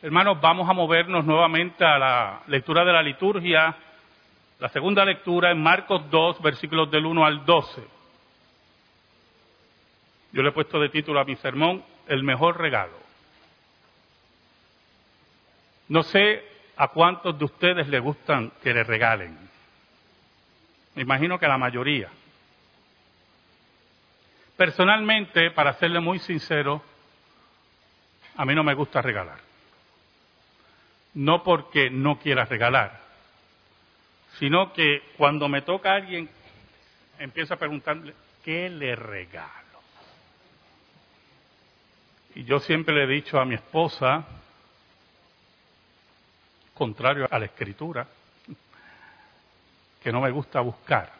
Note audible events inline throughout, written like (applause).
Hermanos, vamos a movernos nuevamente a la lectura de la liturgia. La segunda lectura en Marcos 2, versículos del 1 al 12. Yo le he puesto de título a mi sermón, El mejor regalo. No sé a cuántos de ustedes les gustan que les regalen. Me imagino que a la mayoría. Personalmente, para serle muy sincero, a mí no me gusta regalar no porque no quiera regalar, sino que cuando me toca a alguien, empiezo a preguntarle, ¿qué le regalo? Y yo siempre le he dicho a mi esposa, contrario a la escritura, que no me gusta buscar.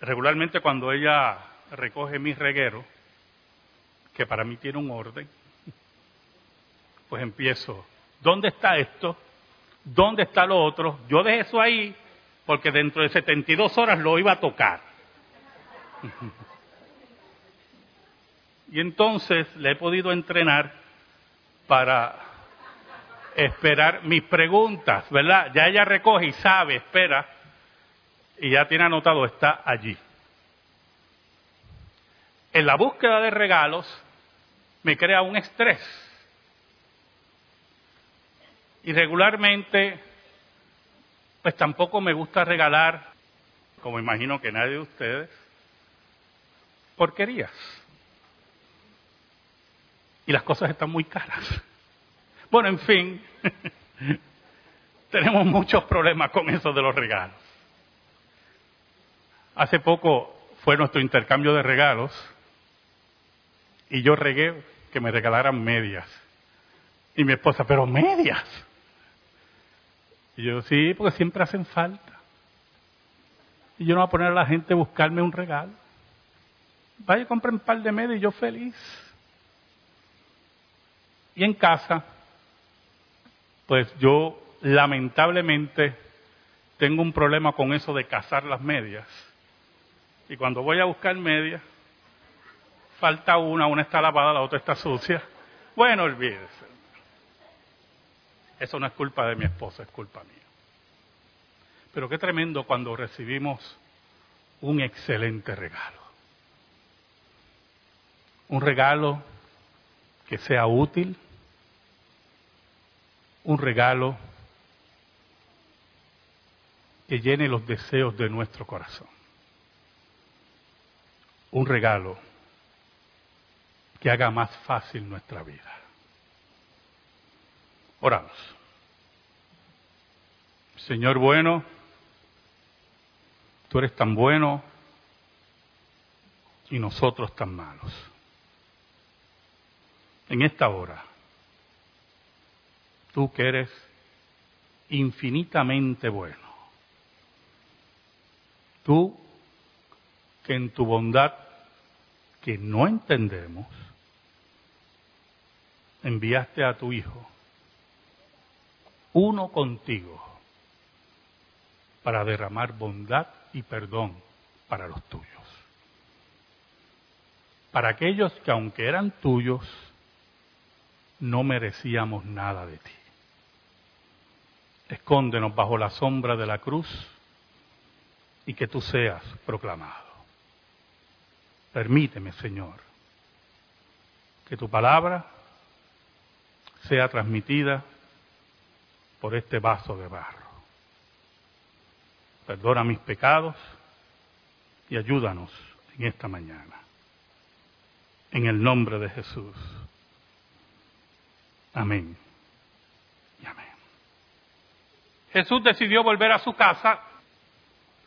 Regularmente cuando ella recoge mis regueros, que para mí tiene un orden, pues empiezo, ¿dónde está esto? ¿Dónde está lo otro? Yo dejé eso ahí porque dentro de 72 horas lo iba a tocar. (laughs) y entonces le he podido entrenar para esperar mis preguntas, ¿verdad? Ya ella recoge y sabe, espera, y ya tiene anotado, está allí. En la búsqueda de regalos me crea un estrés y regularmente, pues tampoco me gusta regalar, como imagino que nadie de ustedes, porquerías. Y las cosas están muy caras. Bueno, en fin, (laughs) tenemos muchos problemas con eso de los regalos. Hace poco fue nuestro intercambio de regalos y yo regué que me regalaran medias. Y mi esposa, pero medias. Y yo, sí, porque siempre hacen falta. Y yo no voy a poner a la gente a buscarme un regalo. Vaya, compren un par de medias y yo feliz. Y en casa, pues yo lamentablemente tengo un problema con eso de cazar las medias. Y cuando voy a buscar medias, falta una, una está lavada, la otra está sucia. Bueno, olvídese. Eso no es culpa de mi esposa, es culpa mía. Pero qué tremendo cuando recibimos un excelente regalo. Un regalo que sea útil, un regalo que llene los deseos de nuestro corazón. Un regalo que haga más fácil nuestra vida. Oramos. Señor bueno, tú eres tan bueno y nosotros tan malos. En esta hora, tú que eres infinitamente bueno, tú que en tu bondad que no entendemos, enviaste a tu Hijo uno contigo para derramar bondad y perdón para los tuyos. Para aquellos que aunque eran tuyos, no merecíamos nada de ti. Escóndenos bajo la sombra de la cruz y que tú seas proclamado. Permíteme, Señor, que tu palabra sea transmitida por este vaso de barro. Perdona mis pecados y ayúdanos en esta mañana. En el nombre de Jesús. Amén. Y amén. Jesús decidió volver a su casa,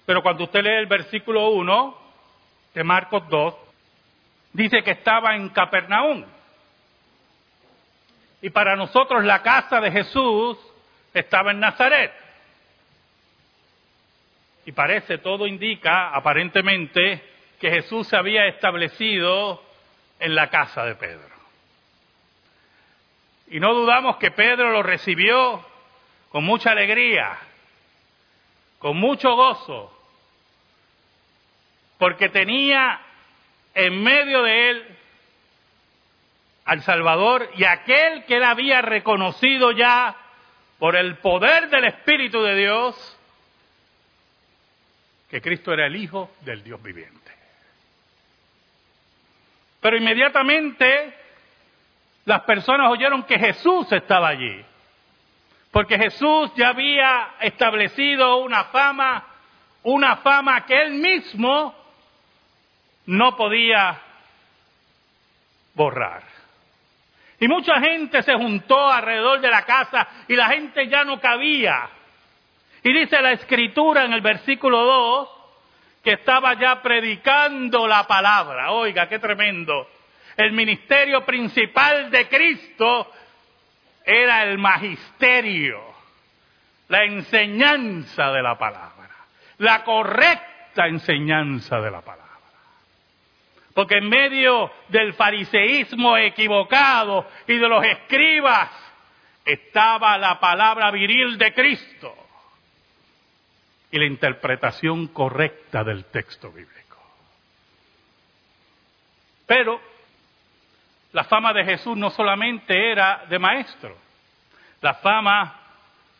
pero cuando usted lee el versículo 1 de Marcos 2, dice que estaba en Capernaum. Y para nosotros la casa de Jesús estaba en Nazaret. Y parece, todo indica aparentemente que Jesús se había establecido en la casa de Pedro. Y no dudamos que Pedro lo recibió con mucha alegría, con mucho gozo, porque tenía en medio de él al Salvador y aquel que él había reconocido ya por el poder del Espíritu de Dios, que Cristo era el Hijo del Dios viviente. Pero inmediatamente las personas oyeron que Jesús estaba allí, porque Jesús ya había establecido una fama, una fama que él mismo no podía borrar. Y mucha gente se juntó alrededor de la casa y la gente ya no cabía. Y dice la escritura en el versículo 2 que estaba ya predicando la palabra. Oiga, qué tremendo. El ministerio principal de Cristo era el magisterio, la enseñanza de la palabra, la correcta enseñanza de la palabra. Porque en medio del fariseísmo equivocado y de los escribas estaba la palabra viril de Cristo y la interpretación correcta del texto bíblico. Pero la fama de Jesús no solamente era de maestro, la fama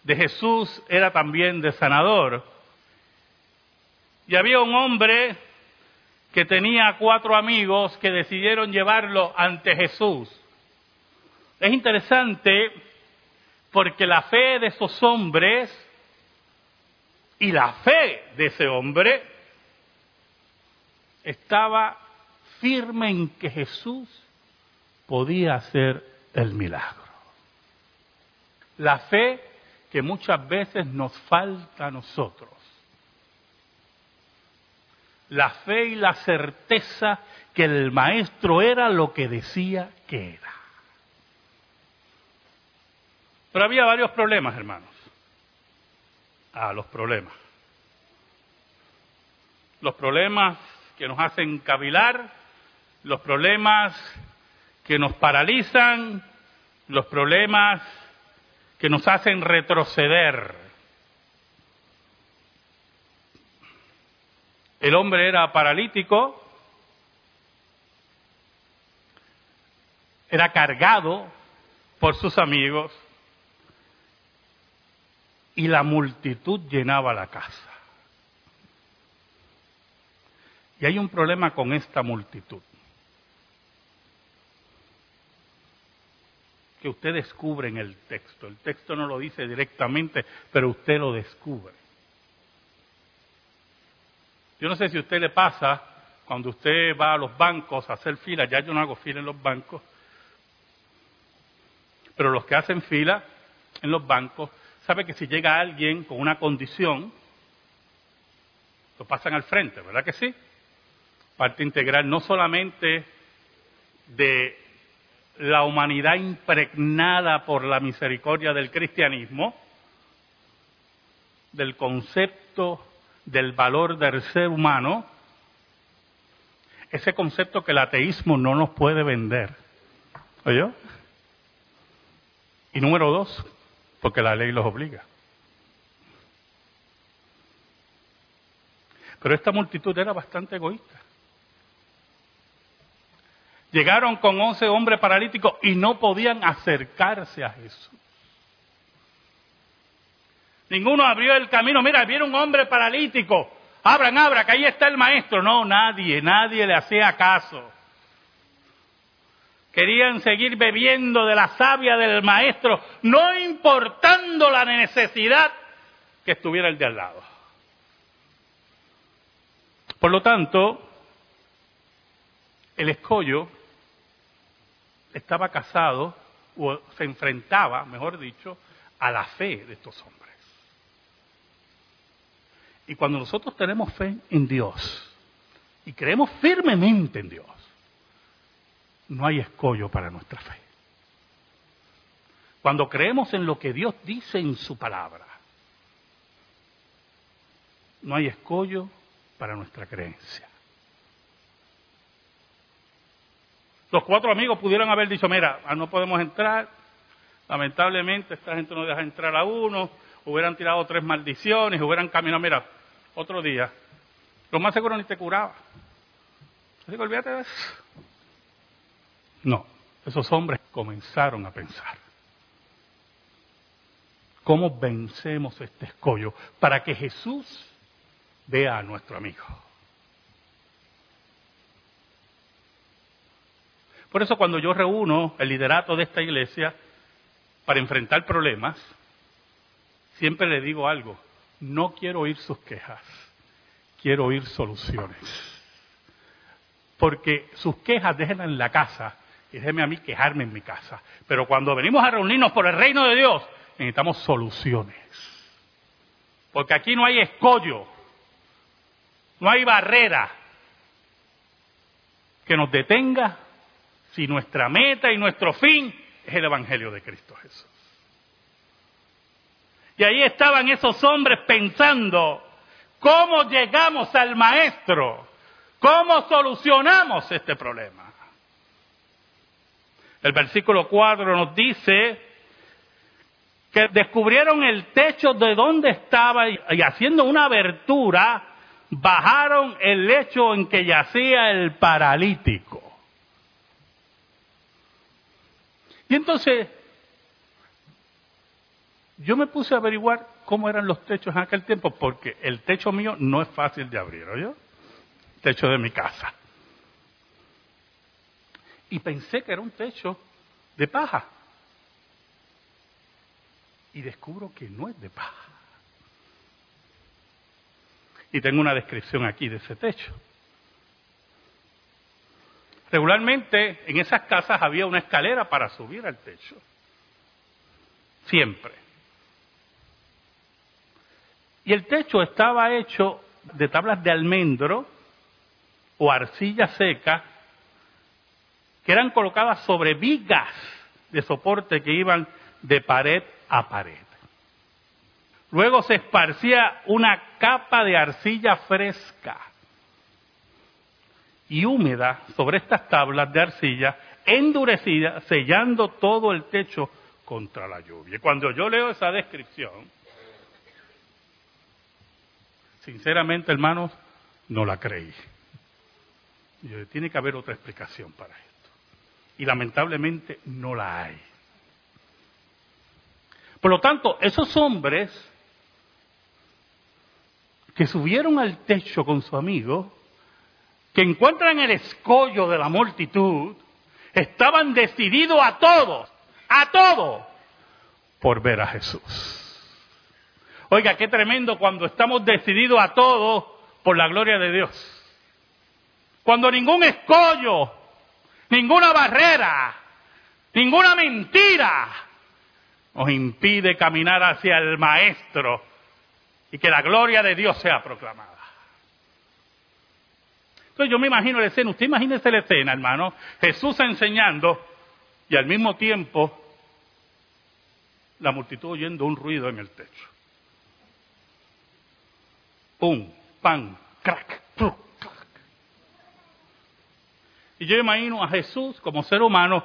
de Jesús era también de sanador. Y había un hombre que tenía cuatro amigos que decidieron llevarlo ante Jesús. Es interesante porque la fe de esos hombres y la fe de ese hombre estaba firme en que Jesús podía hacer el milagro. La fe que muchas veces nos falta a nosotros la fe y la certeza que el maestro era lo que decía que era. Pero había varios problemas, hermanos. Ah, los problemas. Los problemas que nos hacen cavilar, los problemas que nos paralizan, los problemas que nos hacen retroceder. El hombre era paralítico, era cargado por sus amigos y la multitud llenaba la casa. Y hay un problema con esta multitud. Que usted descubre en el texto. El texto no lo dice directamente, pero usted lo descubre. Yo no sé si a usted le pasa cuando usted va a los bancos a hacer fila, ya yo no hago fila en los bancos, pero los que hacen fila en los bancos, sabe que si llega alguien con una condición, lo pasan al frente, ¿verdad que sí? Parte integral no solamente de la humanidad impregnada por la misericordia del cristianismo, del concepto del valor del ser humano, ese concepto que el ateísmo no nos puede vender. ¿Oye? Y número dos, porque la ley los obliga. Pero esta multitud era bastante egoísta. Llegaron con once hombres paralíticos y no podían acercarse a Jesús. Ninguno abrió el camino. Mira, viene un hombre paralítico. Abran, abran, que ahí está el maestro. No, nadie, nadie le hacía caso. Querían seguir bebiendo de la savia del maestro, no importando la necesidad que estuviera el de al lado. Por lo tanto, el escollo estaba casado, o se enfrentaba, mejor dicho, a la fe de estos hombres. Y cuando nosotros tenemos fe en Dios y creemos firmemente en Dios, no hay escollo para nuestra fe. Cuando creemos en lo que Dios dice en su palabra, no hay escollo para nuestra creencia. Los cuatro amigos pudieron haber dicho, mira, ah, no podemos entrar, lamentablemente esta gente no deja entrar a uno, hubieran tirado tres maldiciones, hubieran caminado, mira, otro día, lo más seguro ni te curaba. Así que olvídate de eso. No. esos hombres comenzaron a pensar. ¿Cómo vencemos este escollo para que Jesús vea a nuestro amigo? Por eso cuando yo reúno el liderato de esta iglesia para enfrentar problemas, siempre le digo algo, no quiero oír sus quejas, quiero oír soluciones. Porque sus quejas déjenlas en la casa y déjenme a mí quejarme en mi casa. Pero cuando venimos a reunirnos por el reino de Dios, necesitamos soluciones. Porque aquí no hay escollo, no hay barrera que nos detenga si nuestra meta y nuestro fin es el Evangelio de Cristo Jesús. Y ahí estaban esos hombres pensando, ¿cómo llegamos al Maestro? ¿Cómo solucionamos este problema? El versículo 4 nos dice que descubrieron el techo de donde estaba y haciendo una abertura, bajaron el lecho en que yacía el paralítico. Y entonces yo me puse a averiguar cómo eran los techos en aquel tiempo, porque el techo mío no es fácil de abrir. El techo de mi casa. Y pensé que era un techo de paja. Y descubro que no es de paja. Y tengo una descripción aquí de ese techo. Regularmente en esas casas había una escalera para subir al techo. Siempre. Y el techo estaba hecho de tablas de almendro o arcilla seca que eran colocadas sobre vigas de soporte que iban de pared a pared. Luego se esparcía una capa de arcilla fresca y húmeda sobre estas tablas de arcilla endurecidas, sellando todo el techo contra la lluvia. Cuando yo leo esa descripción, sinceramente, hermanos, no la creí. tiene que haber otra explicación para esto. Y lamentablemente no la hay. Por lo tanto, esos hombres que subieron al techo con su amigo, que encuentran el escollo de la multitud, estaban decididos a todos, a todo, por ver a Jesús. Oiga, qué tremendo cuando estamos decididos a todo por la gloria de Dios. Cuando ningún escollo, ninguna barrera, ninguna mentira nos impide caminar hacia el Maestro y que la gloria de Dios sea proclamada. Entonces yo me imagino la escena, usted imagínese la escena, hermano, Jesús enseñando y al mismo tiempo la multitud oyendo un ruido en el techo. Pum, pan, crack, crack. Y yo imagino a Jesús como ser humano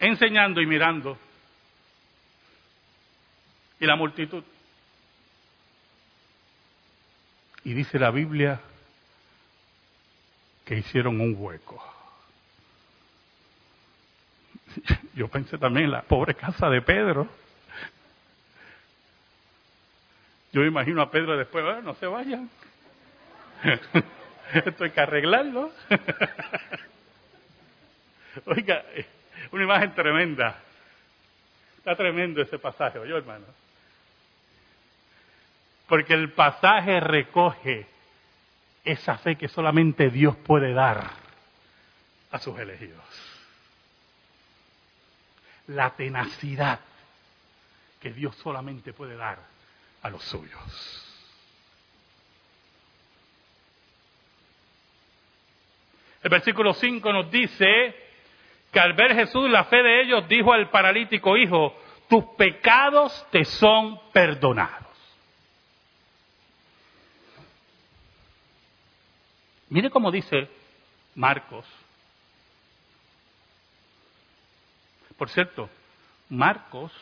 enseñando y mirando. Y la multitud. Y dice la Biblia que hicieron un hueco. (laughs) Yo pensé también en la pobre casa de Pedro. Yo imagino a Pedro después, ah, no se vayan. (laughs) Esto hay que arreglarlo. (laughs) Oiga, una imagen tremenda. Está tremendo ese pasaje, oye hermano. Porque el pasaje recoge esa fe que solamente Dios puede dar a sus elegidos. La tenacidad que Dios solamente puede dar a los suyos. El versículo 5 nos dice que al ver Jesús la fe de ellos, dijo al paralítico, hijo, tus pecados te son perdonados. Mire cómo dice Marcos. Por cierto, Marcos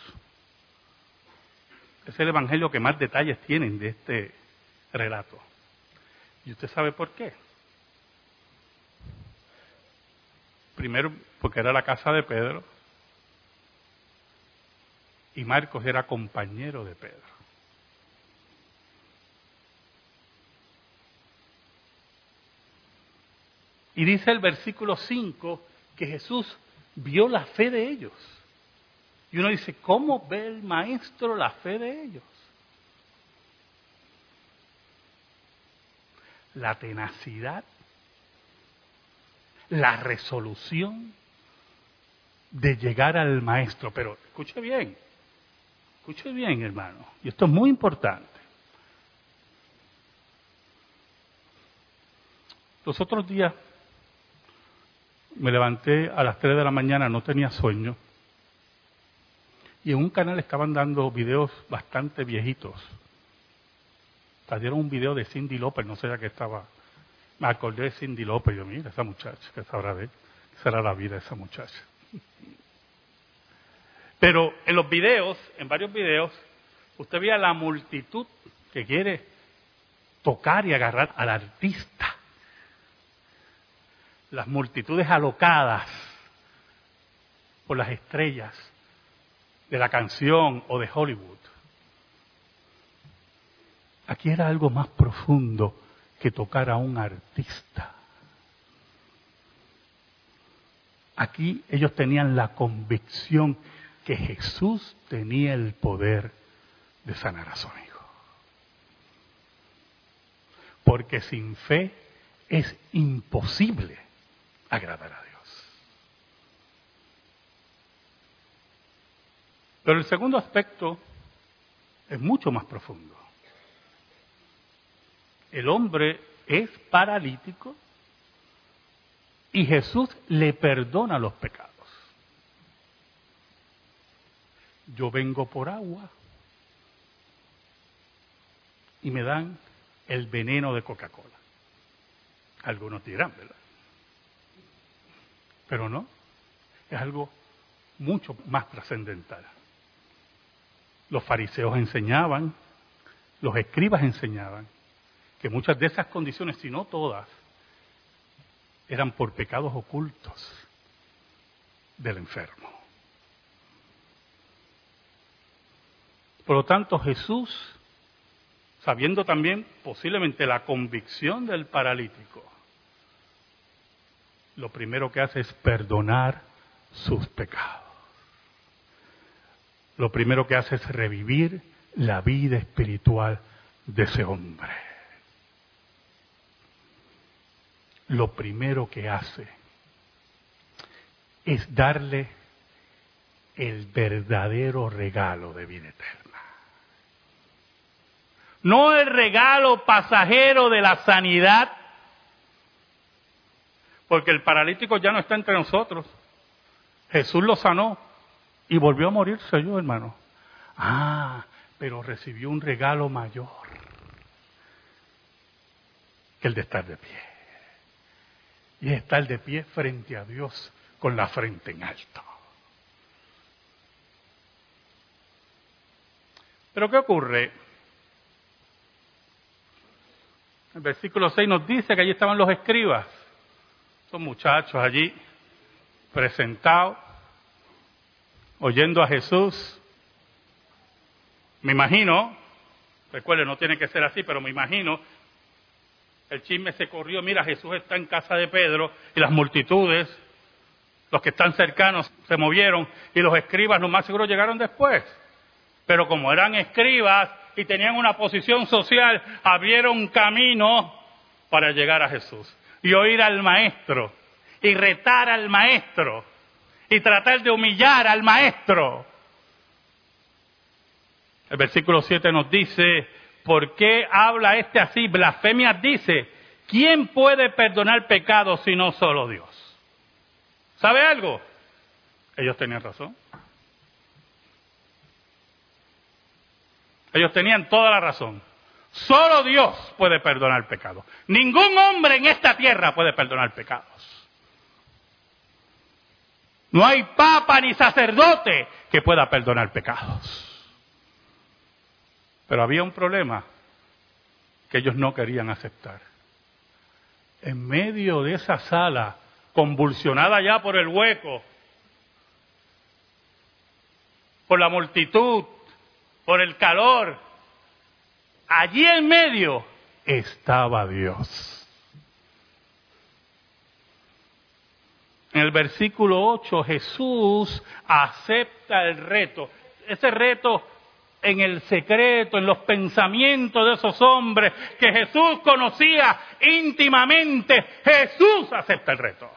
es el evangelio que más detalles tienen de este relato. ¿Y usted sabe por qué? primero porque era la casa de Pedro, y Marcos era compañero de Pedro. Y dice el versículo 5 que Jesús vio la fe de ellos. Y uno dice, ¿cómo ve el maestro la fe de ellos? La tenacidad, la resolución de llegar al maestro. Pero escuche bien, escuche bien hermano, y esto es muy importante. Los otros días me levanté a las 3 de la mañana, no tenía sueño, y en un canal estaban dando videos bastante viejitos. Trajeron un video de Cindy López, no sé ya qué estaba. Me acordé de Cindy López, yo, mira, esa muchacha, que sabrá de ¿Qué será la vida de esa muchacha? Pero en los videos, en varios videos, usted veía la multitud que quiere tocar y agarrar al artista las multitudes alocadas por las estrellas de la canción o de Hollywood. Aquí era algo más profundo que tocar a un artista. Aquí ellos tenían la convicción que Jesús tenía el poder de sanar a su amigo. Porque sin fe es imposible agradar a Dios. Pero el segundo aspecto es mucho más profundo. El hombre es paralítico y Jesús le perdona los pecados. Yo vengo por agua y me dan el veneno de Coca-Cola. Algunos dirán, ¿verdad? Pero no, es algo mucho más trascendental. Los fariseos enseñaban, los escribas enseñaban, que muchas de esas condiciones, si no todas, eran por pecados ocultos del enfermo. Por lo tanto, Jesús, sabiendo también posiblemente la convicción del paralítico, lo primero que hace es perdonar sus pecados. Lo primero que hace es revivir la vida espiritual de ese hombre. Lo primero que hace es darle el verdadero regalo de vida eterna. No el regalo pasajero de la sanidad porque el paralítico ya no está entre nosotros. Jesús lo sanó y volvió a morirse yo, hermano. Ah, pero recibió un regalo mayor que el de estar de pie. Y es estar de pie frente a Dios con la frente en alto. Pero ¿qué ocurre? El versículo 6 nos dice que allí estaban los escribas. Son muchachos allí presentados, oyendo a Jesús. Me imagino, recuerden, no tiene que ser así, pero me imagino, el chisme se corrió, mira, Jesús está en casa de Pedro y las multitudes, los que están cercanos, se movieron y los escribas, lo más seguro, llegaron después. Pero como eran escribas y tenían una posición social, abrieron camino para llegar a Jesús y oír al maestro y retar al maestro y tratar de humillar al maestro. El versículo 7 nos dice, ¿por qué habla este así? Blasfemia dice, ¿quién puede perdonar pecados si no solo Dios? ¿Sabe algo? Ellos tenían razón. Ellos tenían toda la razón. Solo Dios puede perdonar pecados. Ningún hombre en esta tierra puede perdonar pecados. No hay papa ni sacerdote que pueda perdonar pecados. Pero había un problema que ellos no querían aceptar. En medio de esa sala convulsionada ya por el hueco, por la multitud, por el calor, allí en medio estaba Dios. En el versículo 8 Jesús acepta el reto. Ese reto en el secreto, en los pensamientos de esos hombres que Jesús conocía íntimamente, Jesús acepta el reto.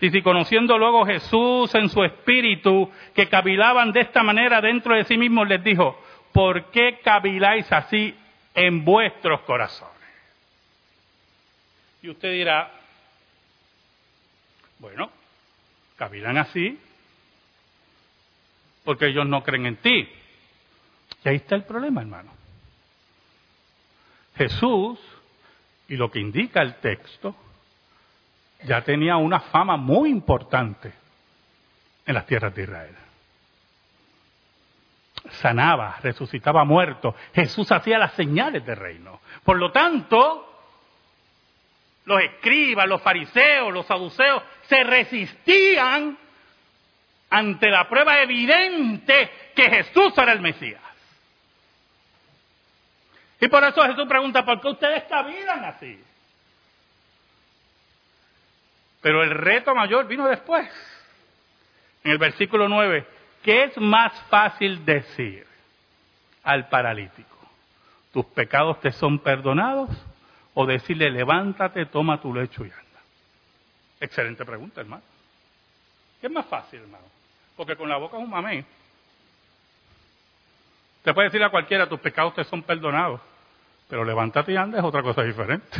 Y si conociendo luego Jesús en su espíritu, que cavilaban de esta manera dentro de sí mismos, les dijo, ¿por qué caviláis así en vuestros corazones? Y usted dirá, bueno, cavilan así porque ellos no creen en ti. Y ahí está el problema, hermano. Jesús, y lo que indica el texto, ya tenía una fama muy importante en las tierras de Israel. Sanaba, resucitaba muertos. Jesús hacía las señales del reino. Por lo tanto, los escribas, los fariseos, los saduceos se resistían ante la prueba evidente que Jesús era el Mesías. Y por eso Jesús pregunta, ¿por qué ustedes cavilan así? Pero el reto mayor vino después. En el versículo 9, ¿qué es más fácil decir al paralítico? ¿Tus pecados te son perdonados? O decirle, levántate, toma tu lecho y anda. Excelente pregunta, hermano. ¿Qué es más fácil, hermano? Porque con la boca es un mamé. Te puede decir a cualquiera, tus pecados te son perdonados. Pero levántate y anda es otra cosa diferente.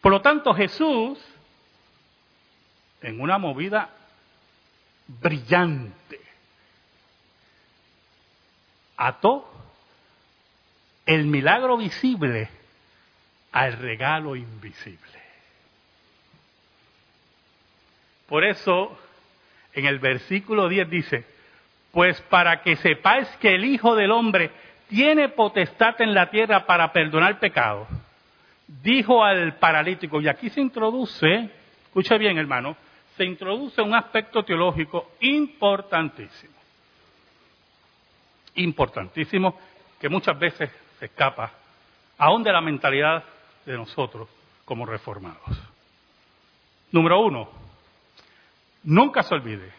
Por lo tanto, Jesús, en una movida brillante, ató el milagro visible al regalo invisible. Por eso, en el versículo 10 dice, pues para que sepáis que el Hijo del Hombre tiene potestad en la tierra para perdonar pecados, dijo al paralítico, y aquí se introduce, escucha bien hermano, se introduce un aspecto teológico importantísimo, importantísimo, que muchas veces se escapa aún de la mentalidad de nosotros como reformados. Número uno, nunca se olvide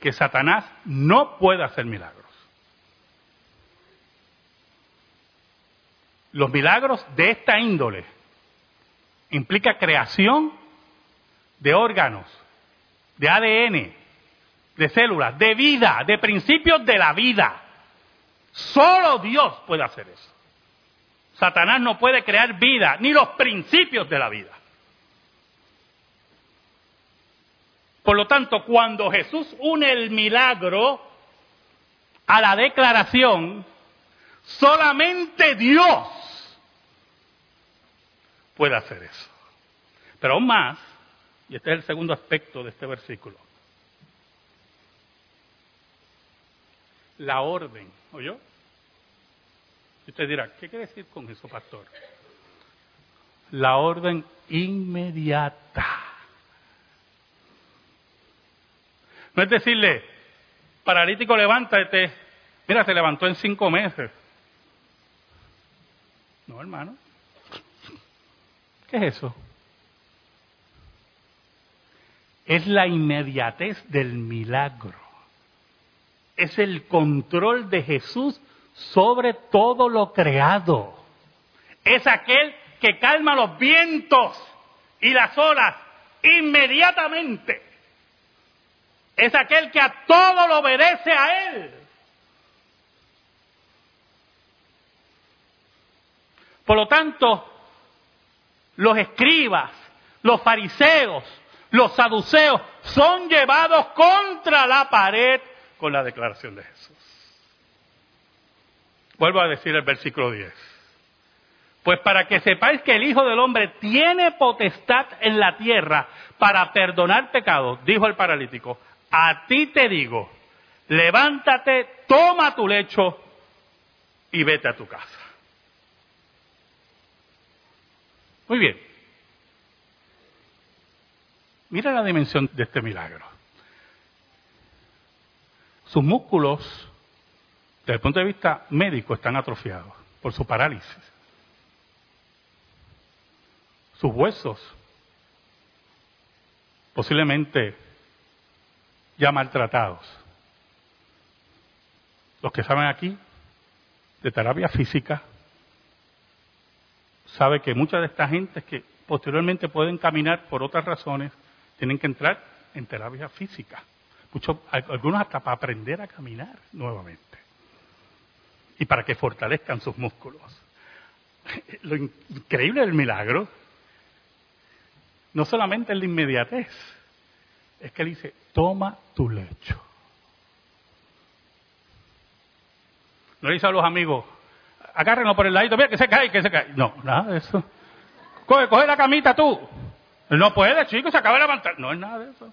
que Satanás no puede hacer milagros. Los milagros de esta índole implica creación de órganos, de ADN, de células, de vida, de principios de la vida. Solo Dios puede hacer eso. Satanás no puede crear vida, ni los principios de la vida. Por lo tanto, cuando Jesús une el milagro a la declaración, solamente Dios puede hacer eso. Pero aún más, y este es el segundo aspecto de este versículo, la orden, ¿oyó? Y usted dirá, ¿qué quiere decir con eso, pastor? La orden inmediata. No es decirle, paralítico, levántate. Mira, se levantó en cinco meses. No, hermano. ¿Qué es eso? Es la inmediatez del milagro. Es el control de Jesús sobre todo lo creado. Es aquel que calma los vientos y las olas inmediatamente. Es aquel que a todo lo obedece a Él. Por lo tanto, los escribas, los fariseos, los saduceos son llevados contra la pared con la declaración de Jesús. Vuelvo a decir el versículo 10. Pues para que sepáis que el Hijo del Hombre tiene potestad en la tierra para perdonar pecados, dijo el paralítico, a ti te digo, levántate, toma tu lecho y vete a tu casa. Muy bien. Mira la dimensión de este milagro. Sus músculos, desde el punto de vista médico, están atrofiados por su parálisis. Sus huesos, posiblemente ya maltratados. Los que saben aquí de terapia física, saben que muchas de estas gentes que posteriormente pueden caminar por otras razones, tienen que entrar en terapia física. Muchos, algunos hasta para aprender a caminar nuevamente. Y para que fortalezcan sus músculos. Lo increíble del milagro no solamente es la inmediatez, es que él dice, toma tu lecho. No le dice a los amigos, agárrenlo por el ladito, mira que se cae, que se cae. No, nada de eso. Coge, coge la camita tú. No puede, chico, se acaba de levantar. No es nada de eso.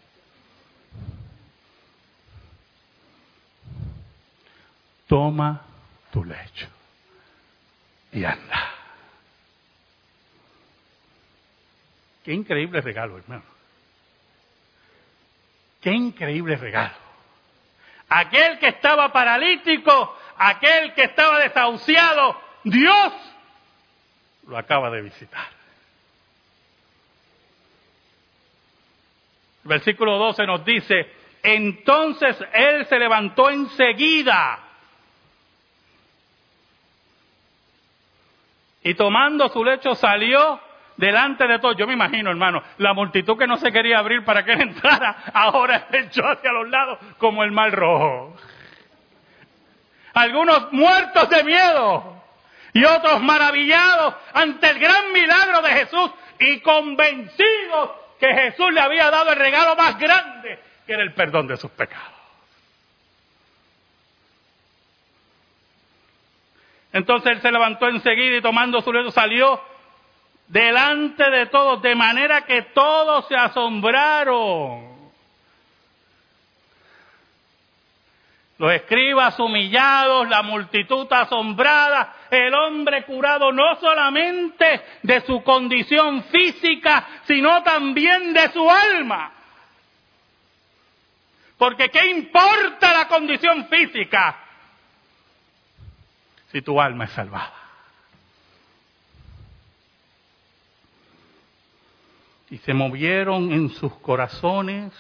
Toma tu lecho y anda. Qué increíble regalo, hermano. Qué increíble regalo. Aquel que estaba paralítico, aquel que estaba desahuciado, Dios lo acaba de visitar. versículo 12 nos dice, entonces él se levantó enseguida y tomando su lecho salió delante de todos. Yo me imagino, hermano, la multitud que no se quería abrir para que él entrara, ahora (laughs) echó hacia los lados como el mal rojo. Algunos muertos de miedo y otros maravillados ante el gran milagro de Jesús y convencidos que Jesús le había dado el regalo más grande, que era el perdón de sus pecados. Entonces él se levantó enseguida y tomando su lecho salió delante de todos, de manera que todos se asombraron. Los escribas humillados, la multitud asombrada, el hombre curado no solamente de su condición física, sino también de su alma. Porque ¿qué importa la condición física si tu alma es salvada? y se movieron en sus corazones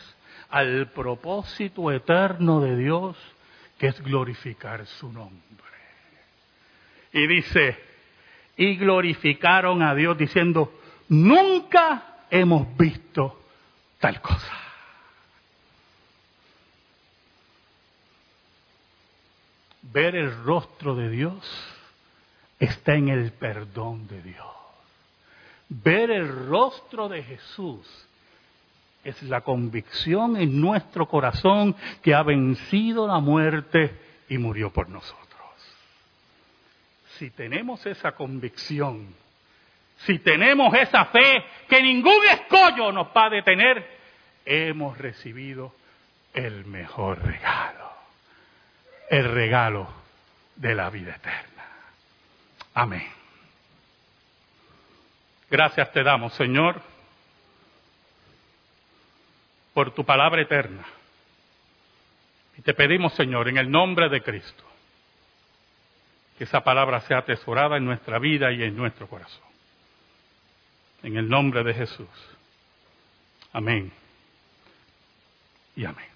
al propósito eterno de Dios, que es glorificar su nombre. Y dice, y glorificaron a Dios diciendo, nunca hemos visto tal cosa. Ver el rostro de Dios está en el perdón de Dios. Ver el rostro de Jesús es la convicción en nuestro corazón que ha vencido la muerte y murió por nosotros. Si tenemos esa convicción, si tenemos esa fe que ningún escollo nos va a detener, hemos recibido el mejor regalo, el regalo de la vida eterna. Amén. Gracias te damos, Señor, por tu palabra eterna. Y te pedimos, Señor, en el nombre de Cristo, que esa palabra sea atesorada en nuestra vida y en nuestro corazón. En el nombre de Jesús. Amén. Y amén.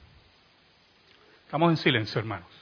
Estamos en silencio, hermanos.